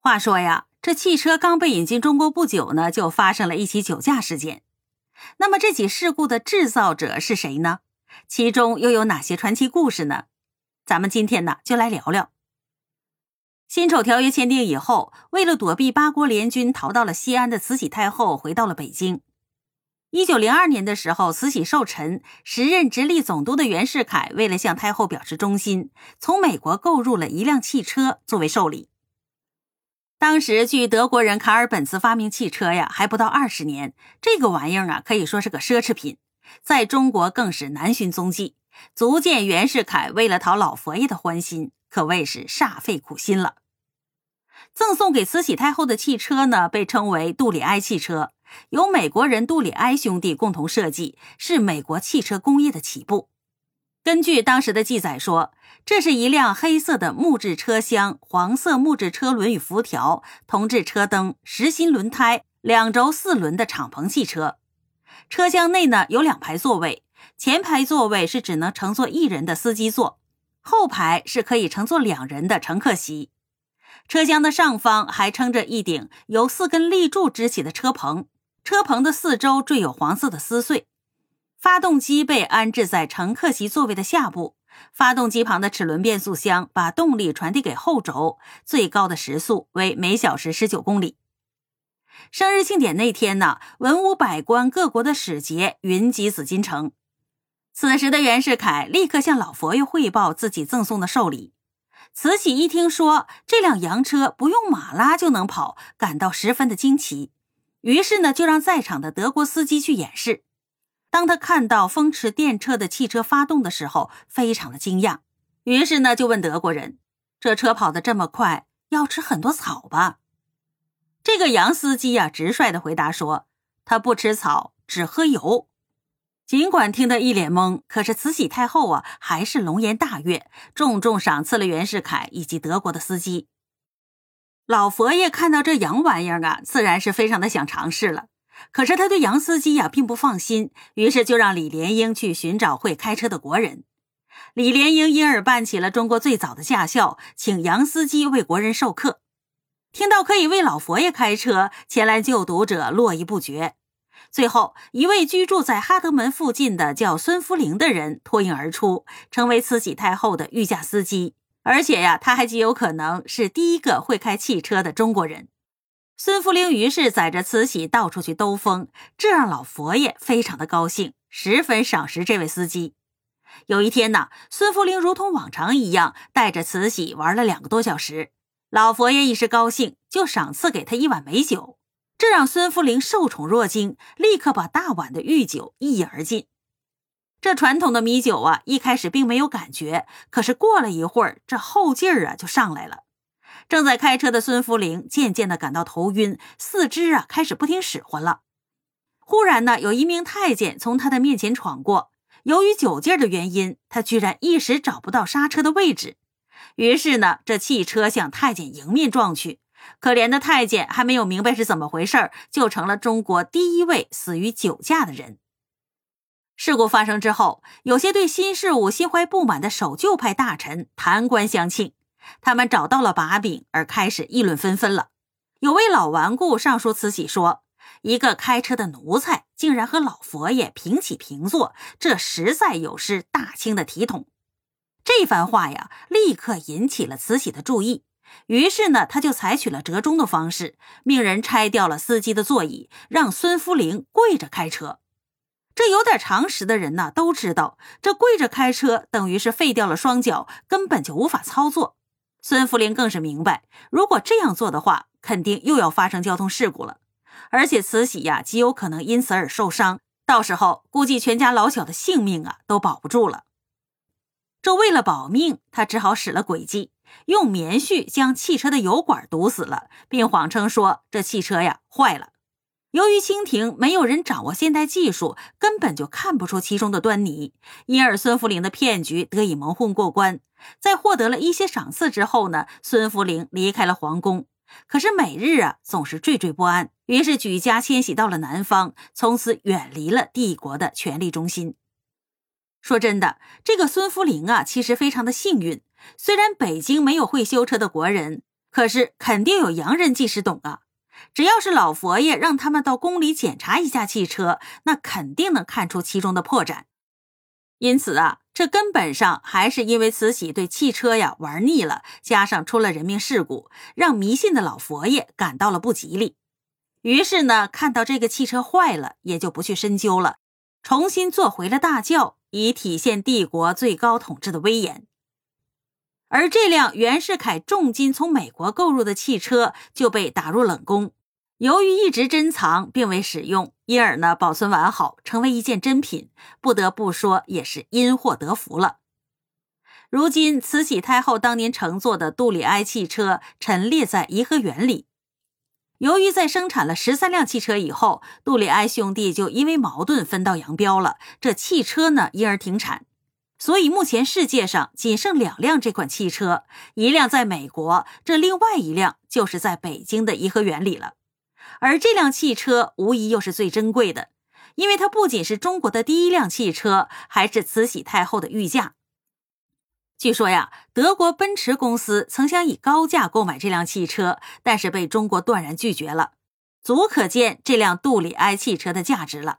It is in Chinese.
话说呀，这汽车刚被引进中国不久呢，就发生了一起酒驾事件。那么这起事故的制造者是谁呢？其中又有哪些传奇故事呢？咱们今天呢，就来聊聊。辛丑条约签订以后，为了躲避八国联军，逃到了西安的慈禧太后回到了北京。一九零二年的时候，慈禧寿辰，时任直隶总督的袁世凯为了向太后表示忠心，从美国购入了一辆汽车作为寿礼。当时，据德国人卡尔本茨发明汽车呀，还不到二十年，这个玩意儿啊，可以说是个奢侈品，在中国更是难寻踪迹，足见袁世凯为了讨老佛爷的欢心，可谓是煞费苦心了。赠送给慈禧太后的汽车呢，被称为杜里埃汽车，由美国人杜里埃兄弟共同设计，是美国汽车工业的起步。根据当时的记载说，这是一辆黑色的木质车厢、黄色木质车轮与辐条、铜制车灯、实心轮胎、两轴四轮的敞篷汽车。车厢内呢有两排座位，前排座位是只能乘坐一人的司机座，后排是可以乘坐两人的乘客席。车厢的上方还撑着一顶由四根立柱支起的车棚，车棚的四周缀有黄色的丝穗。发动机被安置在乘客席座位的下部，发动机旁的齿轮变速箱把动力传递给后轴，最高的时速为每小时十九公里。生日庆典那天呢，文武百官、各国的使节云集紫禁城。此时的袁世凯立刻向老佛爷汇报自己赠送的寿礼。慈禧一听说这辆洋车不用马拉就能跑，感到十分的惊奇，于是呢，就让在场的德国司机去演示。当他看到风驰电掣的汽车发动的时候，非常的惊讶，于是呢就问德国人：“这车跑得这么快，要吃很多草吧？”这个杨司机呀，直率的回答说：“他不吃草，只喝油。”尽管听得一脸懵，可是慈禧太后啊，还是龙颜大悦，重重赏赐了袁世凯以及德国的司机。老佛爷看到这洋玩意儿啊，自然是非常的想尝试了。可是他对杨司机呀并不放心，于是就让李莲英去寻找会开车的国人。李莲英因而办起了中国最早的驾校，请杨司机为国人授课。听到可以为老佛爷开车，前来就读者络绎不绝。最后一位居住在哈德门附近的叫孙福龄的人脱颖而出，成为慈禧太后的御驾司机。而且呀，他还极有可能是第一个会开汽车的中国人。孙福龄于是载着慈禧到处去兜风，这让老佛爷非常的高兴，十分赏识这位司机。有一天呢，孙福龄如同往常一样带着慈禧玩了两个多小时，老佛爷一时高兴，就赏赐给他一碗美酒，这让孙福龄受宠若惊，立刻把大碗的御酒一饮而尽。这传统的米酒啊，一开始并没有感觉，可是过了一会儿，这后劲儿啊就上来了。正在开车的孙福龄渐渐的感到头晕，四肢啊开始不听使唤了。忽然呢，有一名太监从他的面前闯过，由于酒劲儿的原因，他居然一时找不到刹车的位置。于是呢，这汽车向太监迎面撞去。可怜的太监还没有明白是怎么回事，就成了中国第一位死于酒驾的人。事故发生之后，有些对新事物心怀不满的守旧派大臣弹冠相庆。他们找到了把柄，而开始议论纷纷了。有位老顽固上书慈禧说：“一个开车的奴才，竟然和老佛爷平起平坐，这实在有失大清的体统。”这番话呀，立刻引起了慈禧的注意。于是呢，他就采取了折中的方式，命人拆掉了司机的座椅，让孙福龄跪着开车。这有点常识的人呢，都知道，这跪着开车等于是废掉了双脚，根本就无法操作。孙福林更是明白，如果这样做的话，肯定又要发生交通事故了，而且慈禧呀极有可能因此而受伤，到时候估计全家老小的性命啊都保不住了。这为了保命，他只好使了诡计，用棉絮将汽车的油管堵死了，并谎称说这汽车呀坏了。由于清廷没有人掌握现代技术，根本就看不出其中的端倪，因而孙福龄的骗局得以蒙混过关。在获得了一些赏赐之后呢，孙福龄离开了皇宫。可是每日啊总是惴惴不安，于是举家迁徙到了南方，从此远离了帝国的权力中心。说真的，这个孙福龄啊，其实非常的幸运。虽然北京没有会修车的国人。可是肯定有洋人技师懂啊。只要是老佛爷让他们到宫里检查一下汽车，那肯定能看出其中的破绽。因此啊，这根本上还是因为慈禧对汽车呀玩腻了，加上出了人命事故，让迷信的老佛爷感到了不吉利。于是呢，看到这个汽车坏了，也就不去深究了，重新做回了大轿，以体现帝国最高统治的威严。而这辆袁世凯重金从美国购入的汽车就被打入冷宫。由于一直珍藏并未使用，因而呢保存完好，成为一件珍品。不得不说，也是因祸得福了。如今，慈禧太后当年乘坐的杜里埃汽车陈列在颐和园里。由于在生产了十三辆汽车以后，杜里埃兄弟就因为矛盾分道扬镳了，这汽车呢因而停产。所以目前世界上仅剩两辆这款汽车，一辆在美国，这另外一辆就是在北京的颐和园里了。而这辆汽车无疑又是最珍贵的，因为它不仅是中国的第一辆汽车，还是慈禧太后的御驾。据说呀，德国奔驰公司曾想以高价购买这辆汽车，但是被中国断然拒绝了，足可见这辆杜里埃汽车的价值了。